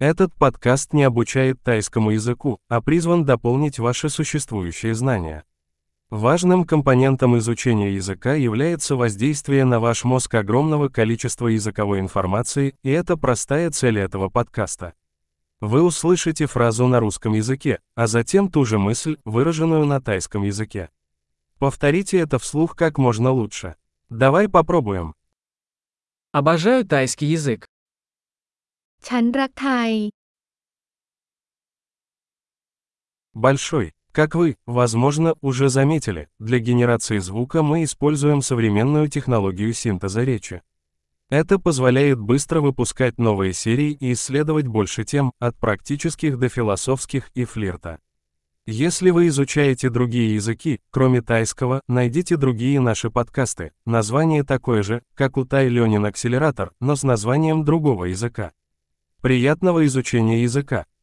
Этот подкаст не обучает тайскому языку, а призван дополнить ваши существующие знания. Важным компонентом изучения языка является воздействие на ваш мозг огромного количества языковой информации, и это простая цель этого подкаста. Вы услышите фразу на русском языке, а затем ту же мысль, выраженную на тайском языке. Повторите это вслух как можно лучше. Давай попробуем. Обожаю тайский язык. ฉันรักไทย Большой. Как вы, возможно, уже заметили, для генерации звука мы используем современную технологию синтеза речи. Это позволяет быстро выпускать новые серии и исследовать больше тем, от практических до философских и флирта. Если вы изучаете другие языки, кроме тайского, найдите другие наши подкасты. Название такое же, как у Тай Ленин Акселератор, но с названием другого языка. Приятного изучения языка!